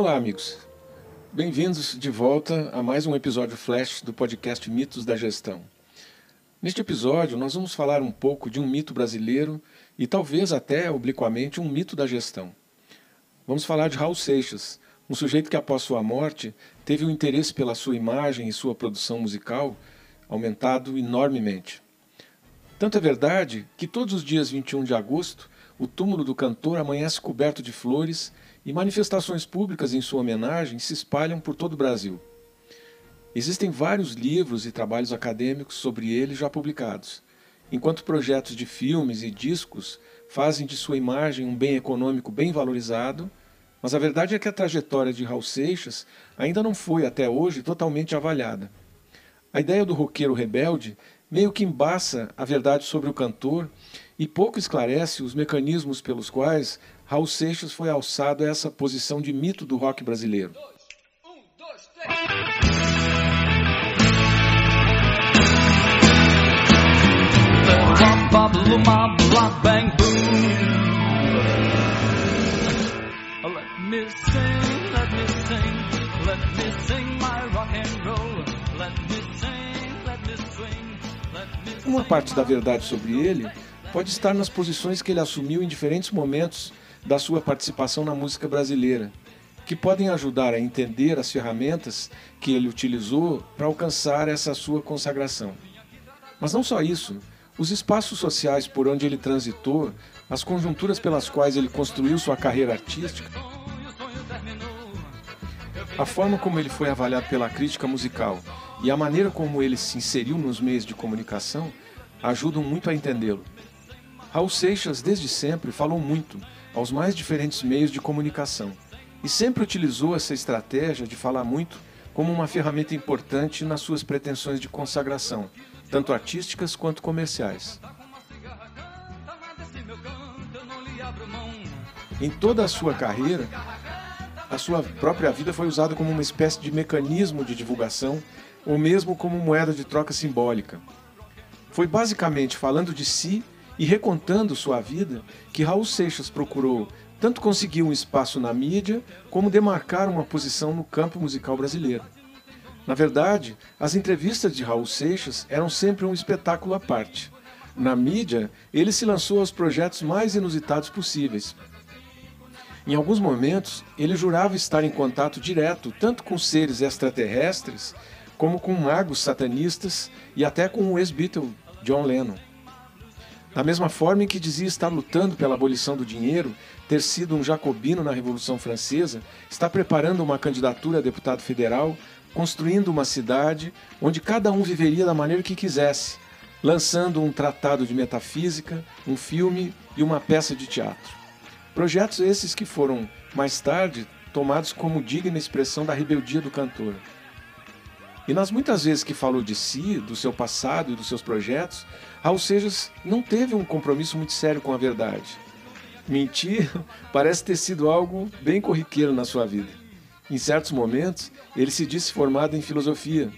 Olá, amigos. Bem-vindos de volta a mais um episódio flash do podcast Mitos da Gestão. Neste episódio, nós vamos falar um pouco de um mito brasileiro e talvez até obliquamente um mito da gestão. Vamos falar de Raul Seixas, um sujeito que após sua morte teve um interesse pela sua imagem e sua produção musical aumentado enormemente. Tanto é verdade que todos os dias 21 de agosto, o túmulo do cantor amanhece coberto de flores e manifestações públicas em sua homenagem se espalham por todo o Brasil. Existem vários livros e trabalhos acadêmicos sobre ele já publicados, enquanto projetos de filmes e discos fazem de sua imagem um bem econômico bem valorizado, mas a verdade é que a trajetória de Raul Seixas ainda não foi até hoje totalmente avaliada. A ideia do roqueiro rebelde meio que embaça a verdade sobre o cantor e pouco esclarece os mecanismos pelos quais Raul Seixas foi alçado a essa posição de mito do rock brasileiro. Um, Uma parte da verdade sobre ele pode estar nas posições que ele assumiu em diferentes momentos da sua participação na música brasileira, que podem ajudar a entender as ferramentas que ele utilizou para alcançar essa sua consagração. Mas não só isso, os espaços sociais por onde ele transitou, as conjunturas pelas quais ele construiu sua carreira artística, a forma como ele foi avaliado pela crítica musical e a maneira como ele se inseriu nos meios de comunicação ajudam muito a entendê-lo. Raul Seixas, desde sempre, falou muito aos mais diferentes meios de comunicação e sempre utilizou essa estratégia de falar muito como uma ferramenta importante nas suas pretensões de consagração, tanto artísticas quanto comerciais. Em toda a sua carreira, a sua própria vida foi usada como uma espécie de mecanismo de divulgação ou mesmo como moeda de troca simbólica. Foi basicamente falando de si e recontando sua vida que Raul Seixas procurou tanto conseguir um espaço na mídia como demarcar uma posição no campo musical brasileiro. Na verdade, as entrevistas de Raul Seixas eram sempre um espetáculo à parte. Na mídia, ele se lançou aos projetos mais inusitados possíveis. Em alguns momentos, ele jurava estar em contato direto tanto com seres extraterrestres como com magos satanistas e até com o ex-Beatle John Lennon. Da mesma forma em que dizia estar lutando pela abolição do dinheiro, ter sido um jacobino na Revolução Francesa, está preparando uma candidatura a deputado federal, construindo uma cidade onde cada um viveria da maneira que quisesse, lançando um tratado de metafísica, um filme e uma peça de teatro. Projetos esses que foram, mais tarde, tomados como digna expressão da rebeldia do cantor. E nas muitas vezes que falou de si, do seu passado e dos seus projetos, Raul Seixas não teve um compromisso muito sério com a verdade. Mentir parece ter sido algo bem corriqueiro na sua vida. Em certos momentos, ele se disse formado em filosofia.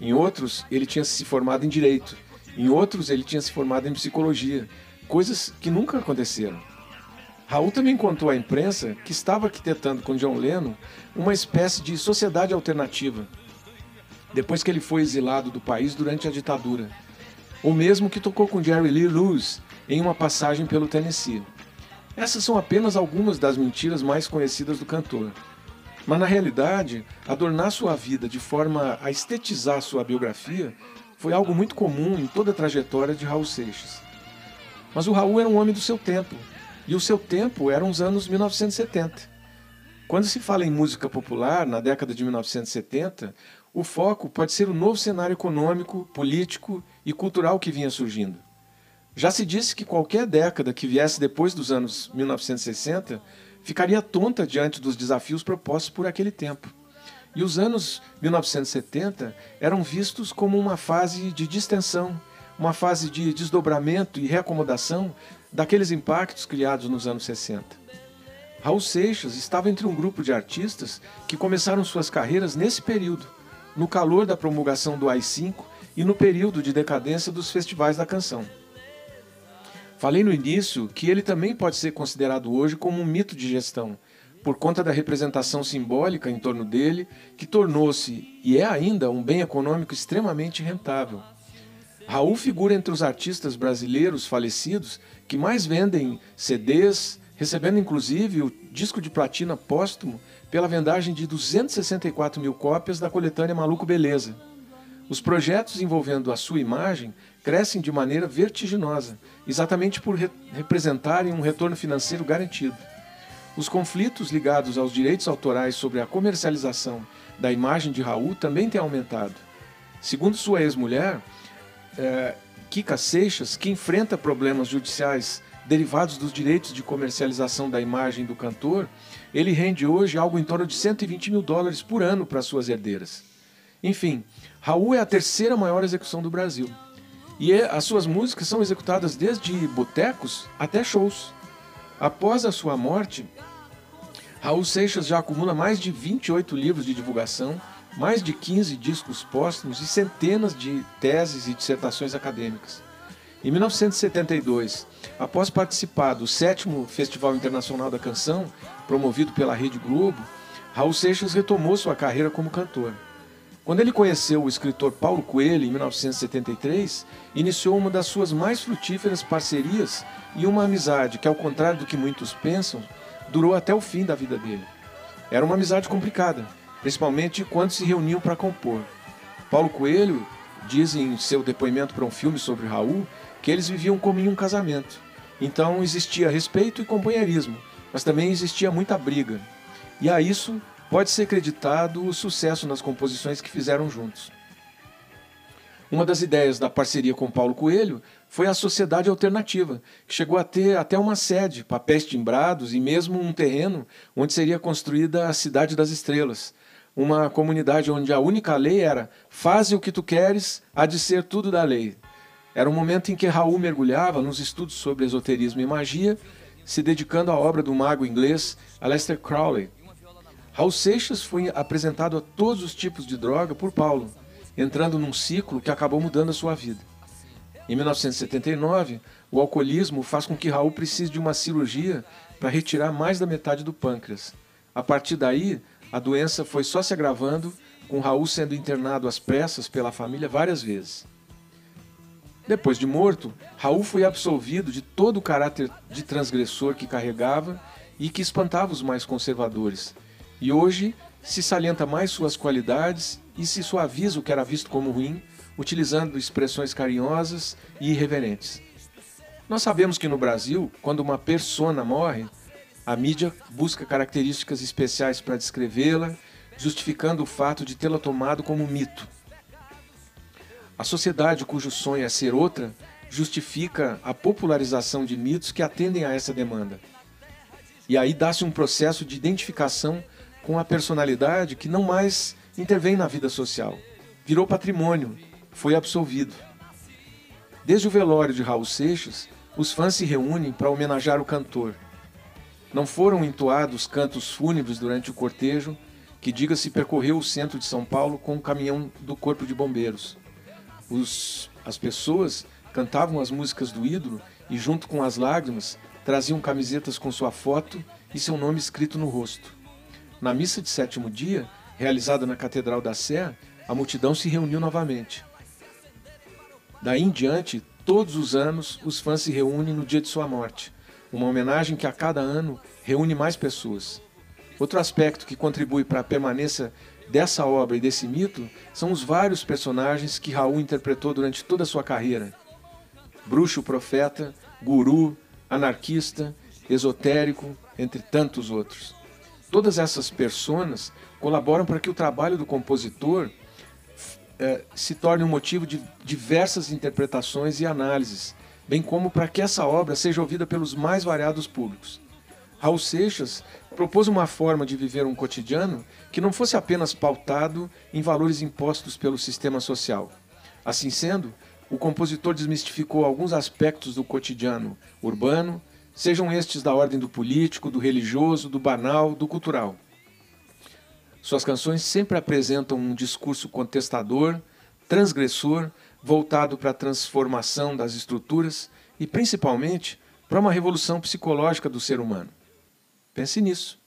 Em outros, ele tinha se formado em direito. Em outros, ele tinha se formado em psicologia. Coisas que nunca aconteceram. Raul também contou à imprensa que estava arquitetando com John Lennon uma espécie de sociedade alternativa, depois que ele foi exilado do país durante a ditadura, o mesmo que tocou com Jerry Lee Lewis em uma passagem pelo Tennessee. Essas são apenas algumas das mentiras mais conhecidas do cantor. Mas na realidade, adornar sua vida de forma a estetizar sua biografia foi algo muito comum em toda a trajetória de Raul Seixas. Mas o Raul era um homem do seu tempo, e o seu tempo eram os anos 1970. Quando se fala em música popular, na década de 1970, o foco pode ser o novo cenário econômico, político e cultural que vinha surgindo. Já se disse que qualquer década que viesse depois dos anos 1960 ficaria tonta diante dos desafios propostos por aquele tempo. E os anos 1970 eram vistos como uma fase de distensão, uma fase de desdobramento e reacomodação daqueles impactos criados nos anos 60. Raul Seixas estava entre um grupo de artistas que começaram suas carreiras nesse período no calor da promulgação do AI-5 e no período de decadência dos festivais da canção. Falei no início que ele também pode ser considerado hoje como um mito de gestão, por conta da representação simbólica em torno dele, que tornou-se e é ainda um bem econômico extremamente rentável. Raul figura entre os artistas brasileiros falecidos que mais vendem CDs, recebendo inclusive o disco de platina póstumo pela vendagem de 264 mil cópias da coletânea Maluco Beleza. Os projetos envolvendo a sua imagem crescem de maneira vertiginosa, exatamente por re representarem um retorno financeiro garantido. Os conflitos ligados aos direitos autorais sobre a comercialização da imagem de Raul também têm aumentado. Segundo sua ex-mulher, é, Kika Seixas, que enfrenta problemas judiciais derivados dos direitos de comercialização da imagem do cantor, ele rende hoje algo em torno de 120 mil dólares por ano para suas herdeiras. Enfim, Raul é a terceira maior execução do Brasil. E é, as suas músicas são executadas desde botecos até shows. Após a sua morte, Raul Seixas já acumula mais de 28 livros de divulgação, mais de 15 discos póstumos e centenas de teses e dissertações acadêmicas. Em 1972, após participar do sétimo Festival Internacional da Canção, promovido pela Rede Globo, Raul Seixas retomou sua carreira como cantor. Quando ele conheceu o escritor Paulo Coelho em 1973, iniciou uma das suas mais frutíferas parcerias e uma amizade que, ao contrário do que muitos pensam, durou até o fim da vida dele. Era uma amizade complicada, principalmente quando se reuniam para compor. Paulo Coelho diz em seu depoimento para um filme sobre Raul que eles viviam como em um casamento. Então existia respeito e companheirismo, mas também existia muita briga. E a isso pode ser creditado o sucesso nas composições que fizeram juntos. Uma das ideias da parceria com Paulo Coelho foi a Sociedade Alternativa, que chegou a ter até uma sede, papéis timbrados e mesmo um terreno onde seria construída a Cidade das Estrelas, uma comunidade onde a única lei era faze o que tu queres, há de ser tudo da lei. Era um momento em que Raul mergulhava nos estudos sobre esoterismo e magia, se dedicando à obra do mago inglês Aleister Crowley. Raul Seixas foi apresentado a todos os tipos de droga por Paulo, entrando num ciclo que acabou mudando a sua vida. Em 1979, o alcoolismo faz com que Raul precise de uma cirurgia para retirar mais da metade do pâncreas. A partir daí, a doença foi só se agravando, com Raul sendo internado às pressas pela família várias vezes. Depois de morto, Raul foi absolvido de todo o caráter de transgressor que carregava e que espantava os mais conservadores. E hoje se salienta mais suas qualidades e se suaviza o que era visto como ruim, utilizando expressões carinhosas e irreverentes. Nós sabemos que no Brasil, quando uma persona morre, a mídia busca características especiais para descrevê-la, justificando o fato de tê-la tomado como mito. A sociedade cujo sonho é ser outra justifica a popularização de mitos que atendem a essa demanda. E aí dá-se um processo de identificação com a personalidade que não mais intervém na vida social. Virou patrimônio, foi absolvido. Desde o velório de Raul Seixas, os fãs se reúnem para homenagear o cantor. Não foram entoados cantos fúnebres durante o cortejo, que diga-se percorreu o centro de São Paulo com o caminhão do Corpo de Bombeiros. Os, as pessoas cantavam as músicas do ídolo e, junto com as lágrimas, traziam camisetas com sua foto e seu nome escrito no rosto. Na missa de sétimo dia, realizada na Catedral da Sé, a multidão se reuniu novamente. Daí em diante, todos os anos, os fãs se reúnem no dia de sua morte, uma homenagem que a cada ano reúne mais pessoas. Outro aspecto que contribui para a permanência dessa obra e desse mito são os vários personagens que Raul interpretou durante toda a sua carreira: bruxo, profeta, guru, anarquista, esotérico, entre tantos outros. Todas essas personas colaboram para que o trabalho do compositor eh, se torne um motivo de diversas interpretações e análises, bem como para que essa obra seja ouvida pelos mais variados públicos. Raul Seixas propôs uma forma de viver um cotidiano que não fosse apenas pautado em valores impostos pelo sistema social. Assim sendo, o compositor desmistificou alguns aspectos do cotidiano urbano, sejam estes da ordem do político, do religioso, do banal, do cultural. Suas canções sempre apresentam um discurso contestador, transgressor, voltado para a transformação das estruturas e, principalmente, para uma revolução psicológica do ser humano. Pense nisso.